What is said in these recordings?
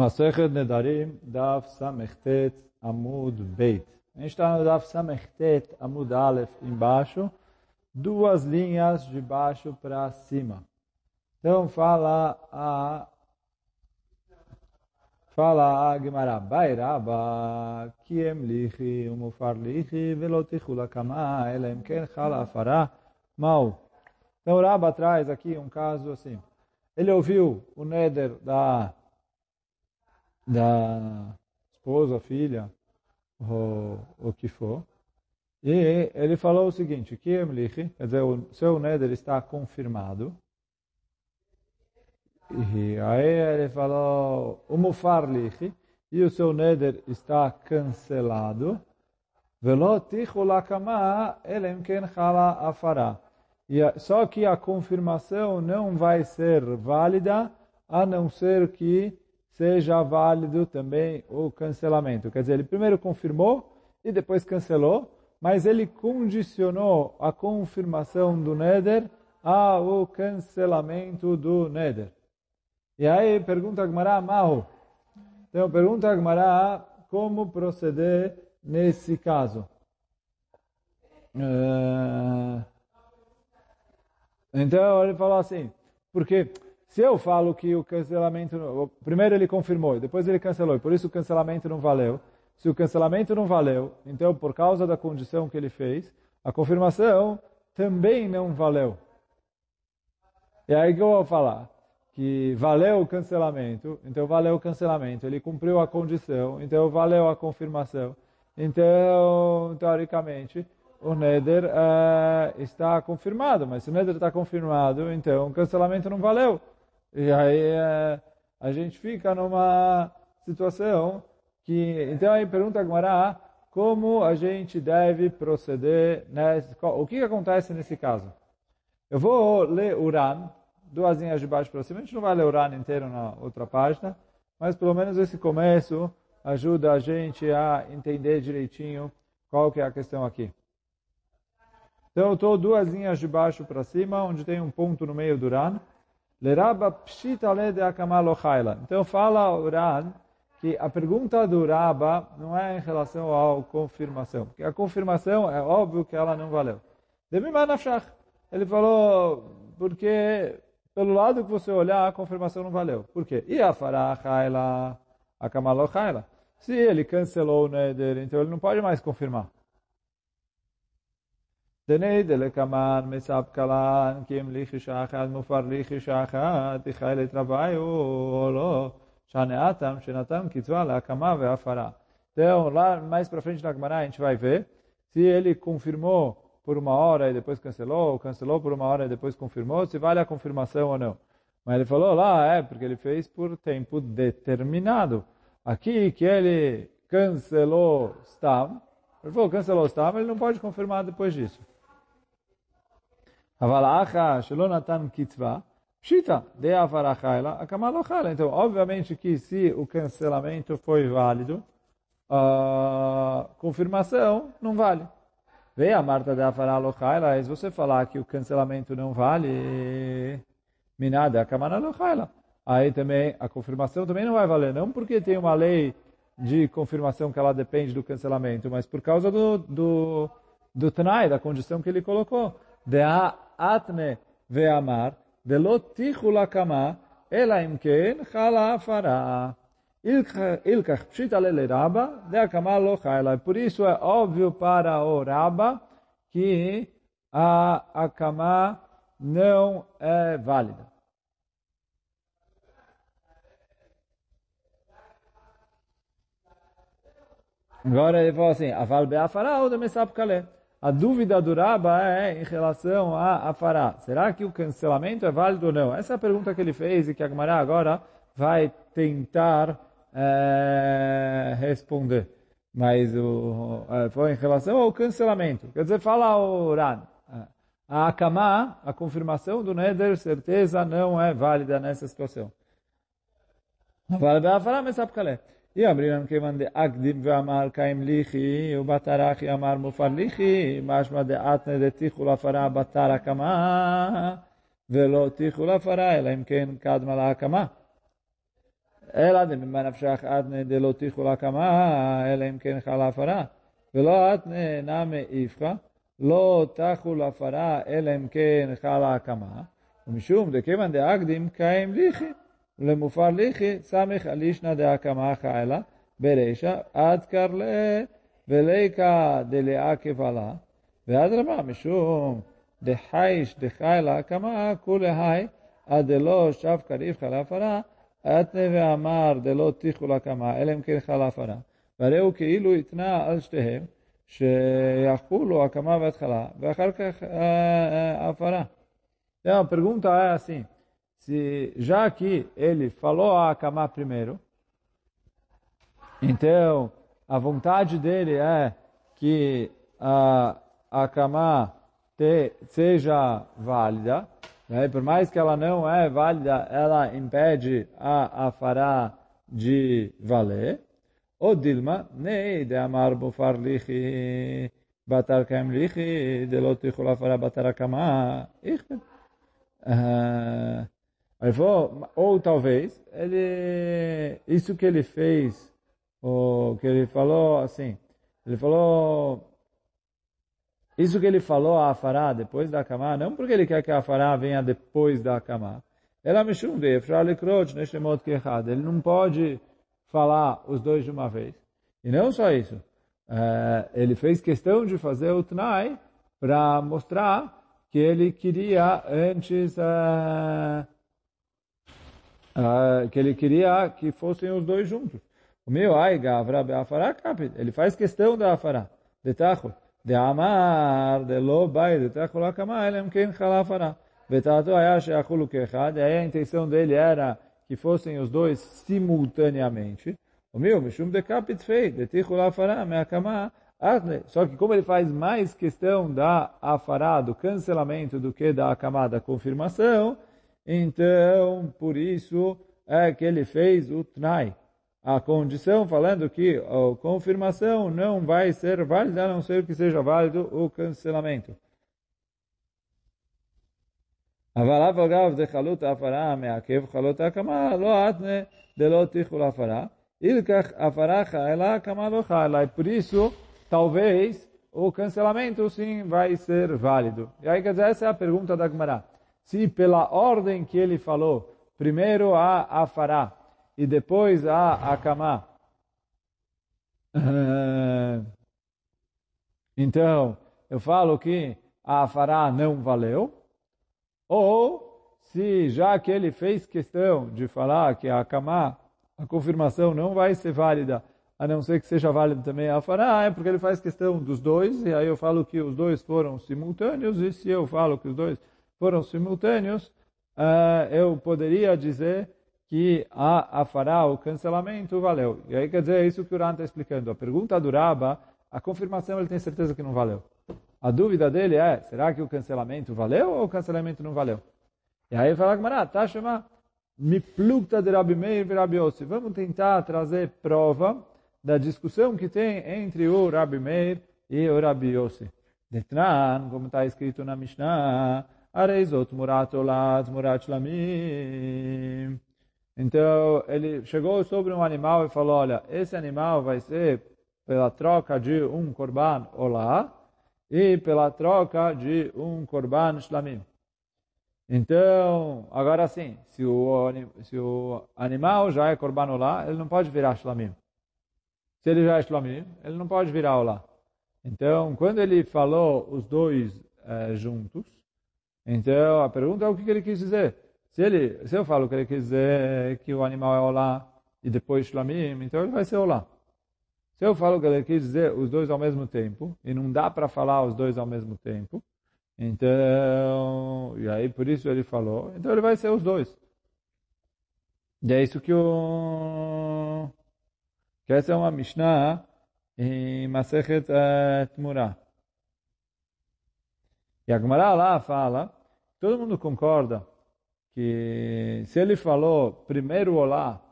Masechet Nedarim, Daf Samechtet Amud Beit. A gente está no Daf Samechtet Amud Aleph embaixo, duas linhas de baixo para cima. Então fala a fala a Gemara, Bairaba, Kiem Lichi, Umufar Lichi, Velotichu Lakama, Elem Ken Chala Fará, Mal. Então o Rabba traz aqui um caso assim. Ele ouviu o Neder da da esposa, filha, ou o que for. E ele falou o seguinte, que Emlich, quer dizer, o seu Neder está confirmado. E aí ele falou, o Mufarlich, e o seu Neder está cancelado. Velotichu lakama elem ken chala afara. Só que a confirmação não vai ser válida, a não ser que seja válido também o cancelamento. Quer dizer, ele primeiro confirmou e depois cancelou, mas ele condicionou a confirmação do Neder ao cancelamento do Neder. E aí pergunta a Gmará, Mahu. Então pergunta a Gmará como proceder nesse caso. Uh, então ele falou assim, porque se eu falo que o cancelamento, primeiro ele confirmou, depois ele cancelou, e por isso o cancelamento não valeu. Se o cancelamento não valeu, então por causa da condição que ele fez, a confirmação também não valeu. E aí que eu vou falar? Que valeu o cancelamento, então valeu o cancelamento, ele cumpriu a condição, então valeu a confirmação. Então, teoricamente, o Neder uh, está confirmado, mas se o Neder está confirmado, então o cancelamento não valeu. E aí é, a gente fica numa situação que... Então aí pergunta agora como a gente deve proceder, nesse, o que, que acontece nesse caso? Eu vou ler Uran, duas linhas de baixo para cima, a gente não vai ler Uran inteiro na outra página, mas pelo menos esse começo ajuda a gente a entender direitinho qual que é a questão aqui. Então eu estou duas linhas de baixo para cima, onde tem um ponto no meio do Uran. Então fala o Ran que a pergunta do Raba não é em relação à confirmação. Porque a confirmação é óbvio que ela não valeu. Ele falou, porque pelo lado que você olhar, a confirmação não valeu. Por quê? E a farachaila, a. Se ele cancelou o Neder, então ele não pode mais confirmar. דני דלקמן מסב קלן, כי אם ליחישה אחת מופר ליחישה אחת, תחי לתרוויו או לא, שהנאתם שנתן קצבה להקמה והפרה. Então, lá mais para frente na Gemara a gente vai ver se ele confirmou por uma hora e depois cancelou, ou cancelou por uma hora e depois confirmou, se vale a confirmação ou não. Mas ele falou lá, é, porque ele fez por tempo determinado. Aqui que ele cancelou Stam, ele falou cancelou Stam, ele não pode confirmar depois disso. אבל האחה שלא נתן קצבה, pshita, de avarachayla, a kamalochala. Então, obviamente que se o cancelamento foi válido, a confirmação não vale. Vem a Marta de avarachayla, se você falar que o cancelamento não vale, minada a kamalochala. Aí também, a confirmação também não vai valer. Não porque tem uma lei de confirmação que ela depende do cancelamento, mas por causa do, do, do Tanai, da condição que ele colocou. De a atne ve'amar, ולא tichu לקמה, אלא אם כן חלה הפרה. Ilkach pshita lele raba, de akama lo chayla. Por isso é óbvio para o raba que a akama não é válida. Agora ele falou assim, aval be'afara ou de mesap kaleh. A dúvida do Raba é em relação a Afará. Será que o cancelamento é válido ou não? Essa é a pergunta que ele fez e que a Gemara agora vai tentar é, responder. Mas o, é, foi em relação ao cancelamento. Quer dizer, fala o Ran. A Akama, a confirmação do Neder, certeza não é válida nessa situação. Vale Afará, mas sabe qual é? E אברירן כיוון דאקדים ואמר קיים ליחי, ובתרחי אמר מופר ליחי, משמע דאתנא דתיכו להפרה בתר הקמה, ולא תיכו להפרה, אלא אם כן קדמה להקמה. אלא דממה נפשך אתנה דלא תיכו להקמה, אלא אם כן חלה הפרה. ולא אתנה נמי איפכא, לא תחו להפרה, אלא אם כן חלה הקמה. ומשום דכיוון דאקדים קיים ליחי, ולמופר ליחי, סמיך על אישנא דהקמה חיילה, ברישא, עד קרלה וליקה דלעכב עלה, ואדרבה, משום דחייש דחיילה הקמה, כולי היי, עד דלא שב קריבך להפרה, אתנה ואמר דלא תיכו להקמה, אלא אם כן חלה הפרה. והרי הוא כאילו התנה על שתיהם, שיחולו הקמה והתחלה, ואחר כך הפרה. Então, a pergunta é assim, se já que ele falou a Akama primeiro, então a vontade dele é que a Akama te, seja válida, né? por mais que ela não é válida, ela impede a Afará de valer. O Dilma, nei de amar bufar lichi, batar kem lichi, de lo tichul Afará batar Akama, Uh, ou talvez ele isso que ele fez ou que ele falou assim ele falou isso que ele falou a Afará depois da Kamá não porque ele quer que a Afará venha depois da Kamá. Ela me chumbe ele não pode falar os dois de uma vez. E não só isso uh, ele fez questão de fazer o Tnai para mostrar que ele queria antes uh, uh, que ele queria que fossem os dois juntos. O meu ai gavra be'afará kapit. Ele faz questão da afará. De tacho. De amar, de lo bai, de tacho la kama, elem ken chala afará. Betato aya she'achulu kechad. E aí a intenção dele era que fossem os dois simultaneamente. O meu, mishum de kapit fei, de ticho la afará, me akama, só que como ele faz mais questão da afará, do cancelamento, do que da camada confirmação, então, por isso é que ele fez o tnai. A condição falando que a confirmação não vai ser válida, a não ser que seja válido o cancelamento. אבל אף אגב דחלות ההפרה מעכב חלות ההקמה, לא אתנה דלא תיכול ההפרה, אילקח הפרה חיילה, הקמה לא חיילה. Por isso, talvez o cancelamento sim vai ser válido. E aí, quer dizer, essa é a pergunta da Gemara. Se pela ordem que ele falou, primeiro a Afará e depois a Akamá, então eu falo que a Afará não valeu, ou se já que ele fez questão de falar que a Akamá, a confirmação não vai ser válida a não ser que seja válido também a fará, é porque ele faz questão dos dois, e aí eu falo que os dois foram simultâneos, e se eu falo que os dois foram simultâneos, uh, eu poderia dizer que a fará, o cancelamento, valeu. E aí quer dizer, é isso que o Ran está explicando. A pergunta do Raba, a confirmação ele tem certeza que não valeu. A dúvida dele é, será que o cancelamento valeu ou o cancelamento não valeu? E aí fala que tá chamando me plukta de Rabi Meir e Rabi Yossi. Vamos tentar trazer prova da discussão que tem entre o Rabi Meir e o Rabi Yossi. Detran, como está escrito na Mishnah, Areizot murat olat murat shlamim. Então, ele chegou sobre um animal e falou, olha, esse animal vai ser pela troca de um korban olá e pela troca de um korban shlamim. Então, agora sim, se o, se o animal já é korban olá, ele não pode virar shlamim. Se ele já é Shlamim, ele não pode virar Olá. Então, quando ele falou os dois é, juntos, então a pergunta é o que ele quis dizer. Se, ele, se eu falo que ele quis dizer que o animal é Olá e depois Shlamim, então ele vai ser Olá. Se eu falo que ele quis dizer os dois ao mesmo tempo, e não dá para falar os dois ao mesmo tempo, então, e aí por isso ele falou, então ele vai ser os dois. E é isso que o que essa é uma Mishnah em Masechet Tmura. E a Gemara lá fala, todo mundo concorda que se ele falou primeiro olá,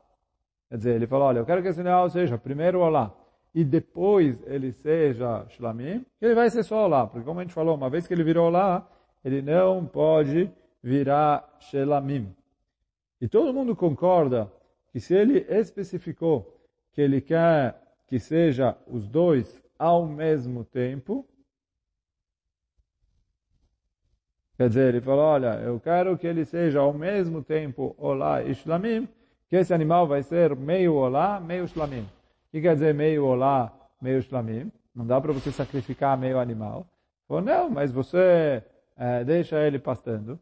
quer dizer, ele falou, olha, eu quero que esse animal seja primeiro olá, e depois ele seja shlamim, ele vai ser só olá, porque como a gente falou, uma vez que ele virou olá, ele não pode virar shlamim. E todo mundo concorda que se ele especificou que ele quer que seja os dois ao mesmo tempo, quer dizer, ele falou, olha, eu quero que ele seja ao mesmo tempo Olá e Shlamim, que esse animal vai ser meio Olá, meio Shlamim. O que quer dizer meio Olá, meio Shlamim? Não dá para você sacrificar meio animal. Ou não, mas você é, deixa ele pastando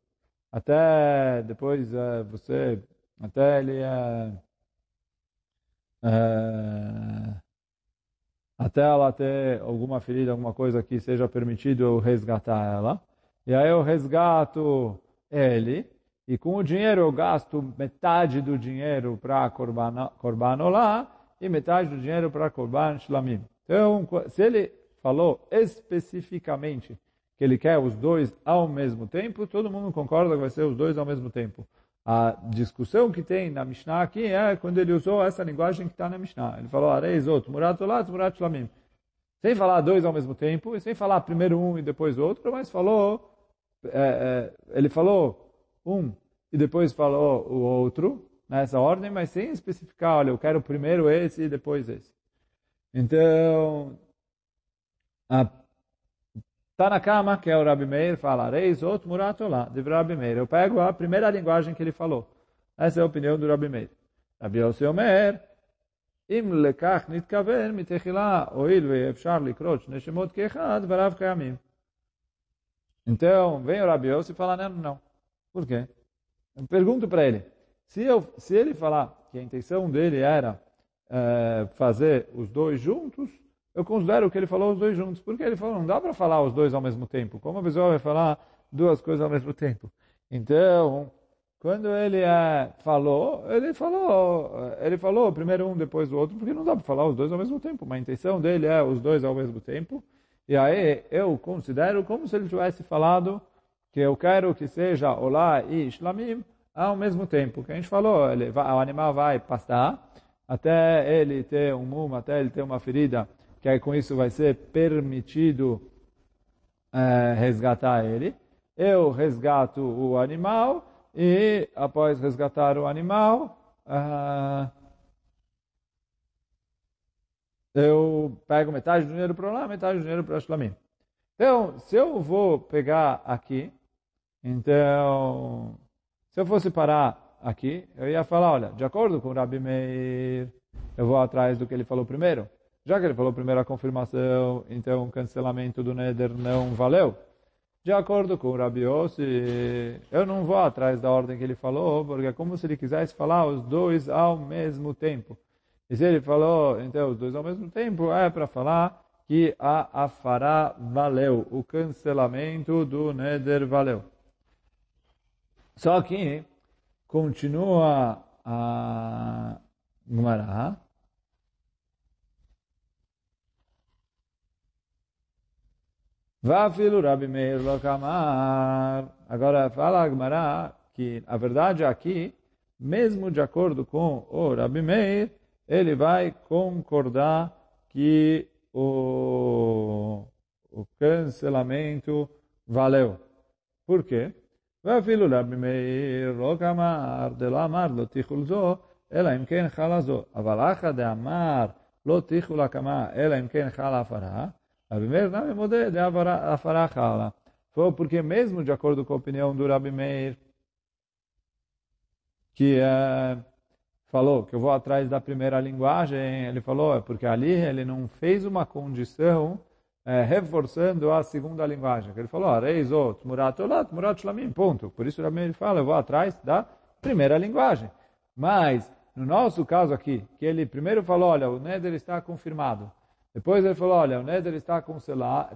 até depois é, você até ele é, até ela ter alguma ferida, alguma coisa que seja permitido eu resgatar ela. E aí eu resgato ele, e com o dinheiro eu gasto metade do dinheiro para Korban Olá e metade do dinheiro para Korban Shlamim. Então, se ele falou especificamente que ele quer os dois ao mesmo tempo, todo mundo concorda que vai ser os dois ao mesmo tempo. A discussão que tem na Mishnah aqui é quando ele usou essa linguagem que está na Mishnah. Ele falou, Areizot, Murat Olat, Murat Shlamim. Sem falar dois ao mesmo tempo, e sem falar primeiro um e depois outro, mas falou, é, é, ele falou um e depois falou o outro, nessa ordem, mas sem especificar, olha, eu quero primeiro esse e depois esse. Então, a Está na cama, que é o Rabi Meir, fala, Reis ot muratolá, de Rabi Meir. Eu pego a primeira linguagem que ele falou. Essa é a opinião do Rabi Meir. Rabi Yossi Omer, אם לכך נתכוון מתחילה, הואיל ואפשר לקרות שני שמות כאחד, ורב קיימים. Então, vem o Rabi Yossi e fala, não, não. Por quê? Eu pergunto para ele, se, eu, se ele falar que a intenção dele era é, fazer os dois juntos, eu considero que ele falou os dois juntos. Porque ele falou, não dá para falar os dois ao mesmo tempo. Como a pessoa vai falar duas coisas ao mesmo tempo? Então, quando ele é, falou, ele falou, ele falou primeiro um, depois o outro, porque não dá para falar os dois ao mesmo tempo. Mas a intenção dele é os dois ao mesmo tempo. E aí eu considero como se ele tivesse falado que eu quero que seja Olá e Shlamim ao mesmo tempo. Que a gente falou, ele, o animal vai pastar até ele ter um mum, até ele ter uma ferida que aí com isso vai ser permitido é, resgatar ele. Eu resgato o animal e após resgatar o animal, uh, eu pego metade do dinheiro para lá, metade do dinheiro para Shlamim. Então, se eu vou pegar aqui, então, se eu fosse parar aqui, eu ia falar, olha, de acordo com o Rabi Meir, eu vou atrás do que ele falou primeiro. Já que ele falou primeiro a confirmação, então o cancelamento do Neder não valeu. De acordo com o Rabi Yossi, eu não vou atrás da ordem que ele falou, porque é como se ele quisesse falar os dois ao mesmo tempo. E se ele falou, então, os dois ao mesmo tempo, é para falar que a afará valeu, o cancelamento do Neder valeu. Só que continua a Gemara, Vafilo Rabi Meir Lokamar. Agora fala Agmará que a verdade aqui, mesmo de acordo com o Rabi Meir, ele vai concordar que o, o cancelamento valeu. Por quê? ואפילו רבי מאיר לא כאמר דלא אמר לא תיכול זו, אלא אם כן חלה זו. אבל אחא דאמר לא תיכול הקמה, אלא אם כן חלה הפרה, Rabi Meir não é de afarachala. Foi porque mesmo de acordo com a opinião do Rabi Meir, que é, falou que eu vou atrás da primeira linguagem, ele falou, é porque ali ele não fez uma condição é, reforçando a segunda linguagem. Ele falou, Reizot, Murat Olat, Murat Shlamim, ponto. Por isso Rabi Meir fala, eu vou atrás da primeira linguagem. Mas, no nosso caso aqui, que ele primeiro falou, olha, o Neder está confirmado. Depois ele falou, olha, o Neder está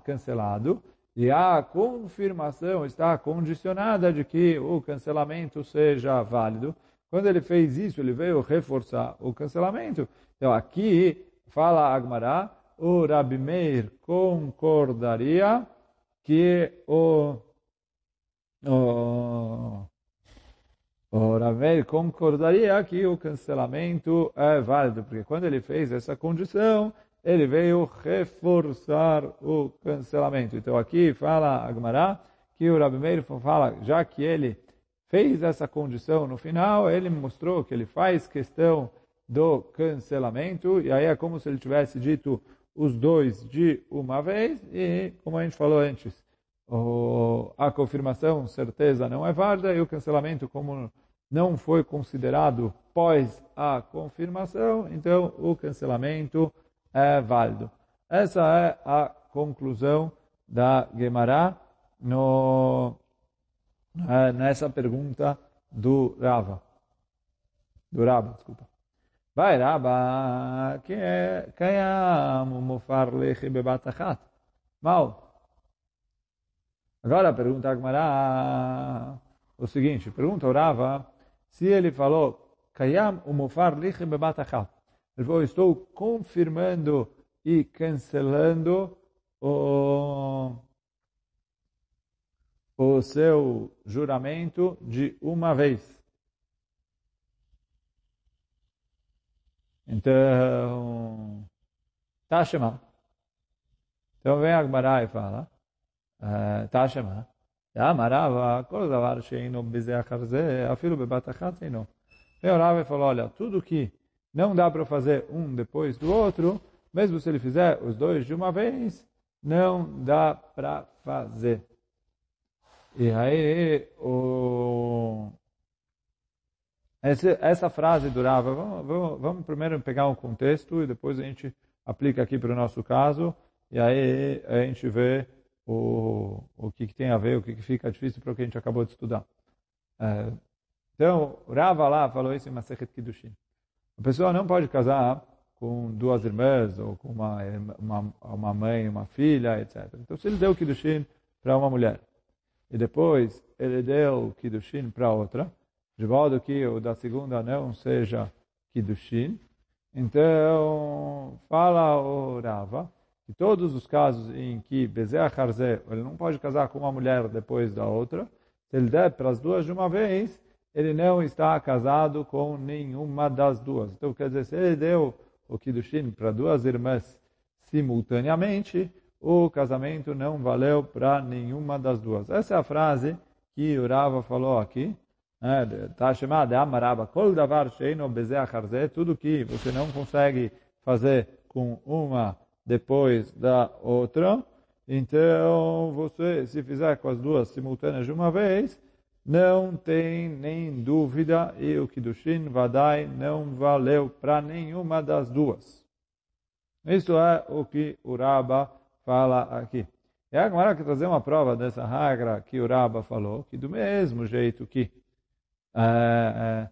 cancelado e a confirmação está condicionada de que o cancelamento seja válido. Quando ele fez isso, ele veio reforçar o cancelamento. Então aqui fala Agmará, o Rabi Meir concordaria que o, o, o concordaria que o cancelamento é válido, porque quando ele fez essa condição, ele veio reforçar o cancelamento. Então aqui fala Agmará que o Rabi Meir fala, já que ele fez essa condição no final, ele mostrou que ele faz questão do cancelamento, e aí é como se ele tivesse dito os dois de uma vez, e como a gente falou antes, a confirmação, certeza, não é válida, e o cancelamento, como não foi considerado pós a confirmação, então o cancelamento é válido. Essa é a conclusão da Gemara no, é, nessa pergunta do Rava. Do Raba, desculpa. Vai Raba, que é Kayam Mufar Lechi Bebatachat. Mal. Agora pergunta a Gemara o seguinte, pergunta o Rava se ele falou Kayam Mufar Lechi Bebatachat. Ele falou, estou confirmando e cancelando o, o seu juramento de uma vez. Então, Tashema. Então vem Agmará e fala, eh, Tashema. Amarava, Kordavar, Sheino, Bezeacharze, Afilo, Bebatachat, Sheino. Vem Orava e falou, olha, tudo que não dá para fazer um depois do outro, mesmo se ele fizer os dois de uma vez, não dá para fazer. E aí, o... essa, frase durava, vamos, vamos, vamos primeiro pegar um contexto e depois a gente aplica aqui para o nosso caso, e aí a gente vê o, o que, que tem a ver, o que, que fica difícil para o que a gente acabou de estudar. É, então, Rava lá falou isso em Masechet Kiddushin. A pessoa não pode casar com duas irmãs, ou com uma, uma, uma mãe, uma filha, etc. Então, se ele deu Kiddushin para uma mulher, e depois ele deu Kiddushin para outra, de modo que o da segunda não seja Kiddushin, então, fala o Rava, que todos os casos em que Bezeh Harzé, ele não pode casar com uma mulher depois da outra, se ele der para as duas de uma vez, ele não está casado com nenhuma das duas. Então, quer dizer, se ele deu o Kiddushin para duas irmãs simultaneamente, o casamento não valeu para nenhuma das duas. Essa é a frase que o Rava falou aqui. Está chamada Amaraba, Kol davar sheino bezeh tudo que você não consegue fazer com uma depois da outra, então você, se fizer com as duas simultâneas de uma vez, não tem nem dúvida, e o Kiddushin Vadai não valeu para nenhuma das duas. Isso é o que o Raba fala aqui. E agora que trazer uma prova dessa regra que o Raba falou, que do mesmo jeito que é, é,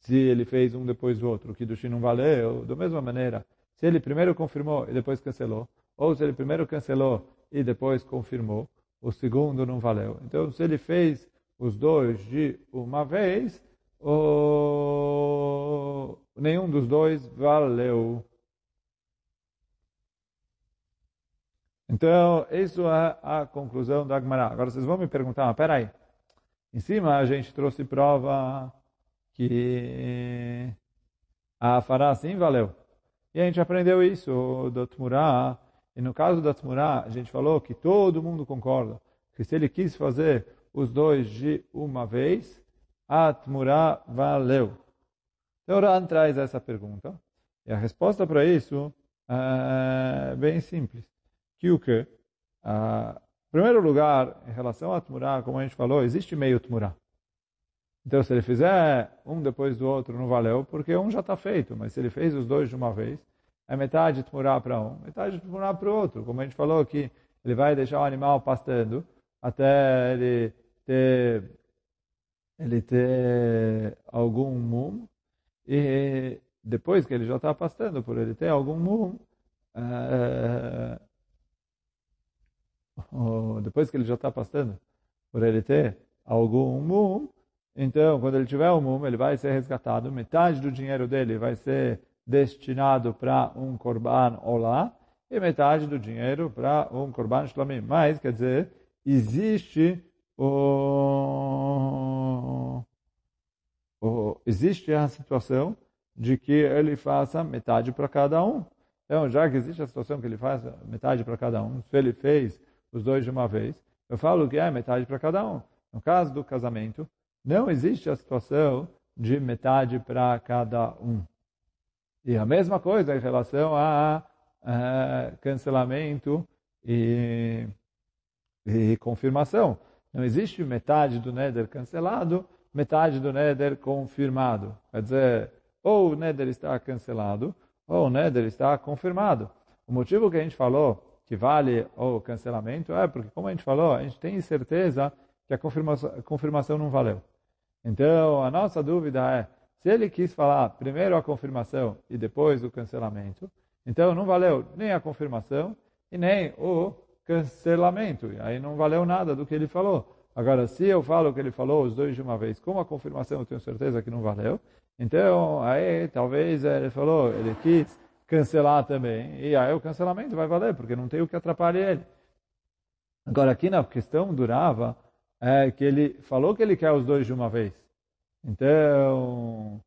se, ele fez um depois do outro, o Kiddushin não valeu, da mesma maneira, se ele primeiro confirmou e depois cancelou, ou se ele primeiro cancelou e depois confirmou, o segundo não valeu. Então, se ele fez os dois de uma vez, o... nenhum dos dois valeu. Então, isso é a conclusão da Agmará. Agora vocês vão me perguntar, mas peraí, em cima a gente trouxe prova que a fará sim valeu. E a gente aprendeu isso do Tmurá. E no caso da Tmurá, a gente falou que todo mundo concorda que se ele quis fazer os dois de uma vez, a Tmurá valeu. Então, Ran traz essa pergunta. E a resposta para isso é bem simples. Que? Uh, em primeiro lugar, em relação a Tmurá, como a gente falou, existe meio Tmurá. Então, se ele fizer um depois do outro, não valeu, porque um já está feito. Mas se ele fez os dois de uma vez, é metade Tmurá para um, metade Tmurá para o outro. Como a gente falou aqui, ele vai deixar o animal pastando até ele ter, ele ter algum mum, e depois que ele já está pastando, por ele ter algum mum, é, depois que ele já está pastando, por ele ter algum mum, então, quando ele tiver o mum, ele vai ser resgatado, metade do dinheiro dele vai ser destinado para um korban olá, e metade do dinheiro para um korban shlamim. Mas, quer dizer, existe o, o, existe a situação de que ele faça metade para cada um. Então, já que existe a situação que ele faça metade para cada um, se ele fez os dois de uma vez, eu falo que é metade para cada um. No caso do casamento, não existe a situação de metade para cada um. E a mesma coisa em relação a, a cancelamento e, e confirmação. Não existe metade do Neder cancelado, metade do Neder confirmado. Quer dizer, ou o Neder está cancelado, ou o Neder está confirmado. O motivo que a gente falou vale o cancelamento é porque, como a gente falou, a gente tem certeza que a confirmação, a confirmação não valeu. Então, a nossa dúvida é, se ele quis falar primeiro a confirmação e depois o cancelamento, então não valeu nem a confirmação e nem o cancelamento. E aí não valeu nada do que ele falou. Agora, se eu falo o que ele falou os dois de uma vez, com a confirmação eu tenho certeza que não valeu. Então, aí talvez ele falou, ele quis cancelar também. E aí o cancelamento vai valer, porque não tem o que atrapalhe ele. Agora, aqui na questão durava é que ele falou que ele quer os dois de uma vez. Então,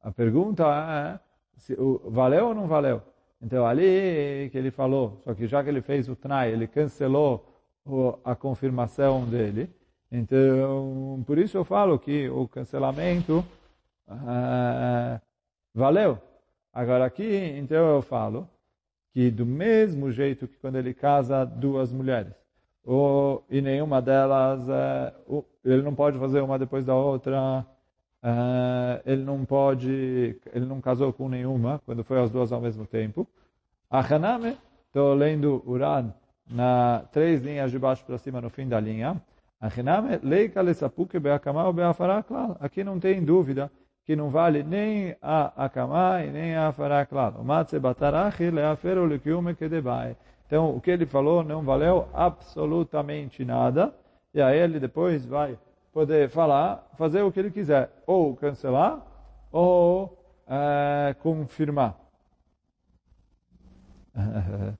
a pergunta é, se, o, valeu ou não valeu? Então, ali que ele falou, só que já que ele fez o trai, ele cancelou o, a confirmação dele. Então, por isso eu falo que o cancelamento uh, valeu. Agora aqui, então eu falo que do mesmo jeito que quando ele casa duas mulheres, ou, e nenhuma delas, é, ele não pode fazer uma depois da outra, é, ele não pode, ele não casou com nenhuma, quando foi as duas ao mesmo tempo. A Haname, estou lendo Uran na três linhas de baixo para cima no fim da linha. A Haname, leika lesapuke be'akama claro, aqui não tem dúvida que não vale nem a Akamai, nem a Faraklal. O. Então, o que ele falou não valeu absolutamente nada. E aí ele depois vai poder falar, fazer o que ele quiser. Ou cancelar, ou é, confirmar.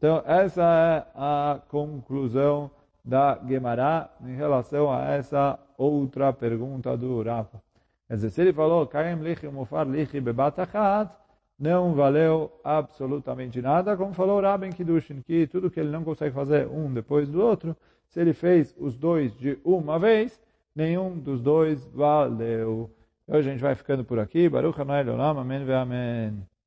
Então, essa é a conclusão da Gemara em relação a essa outra pergunta do Rafa. Quer dizer, se ele falou, Kaim lichi mufar lichi bebatachat, não valeu absolutamente nada, como falou Rabin Kiddushin, que tudo que ele não consegue fazer um depois do outro, se ele fez os dois de uma vez, nenhum dos dois valeu. Hoje a gente vai ficando por aqui. Baruch Hanai Olam, Amém ve Amém.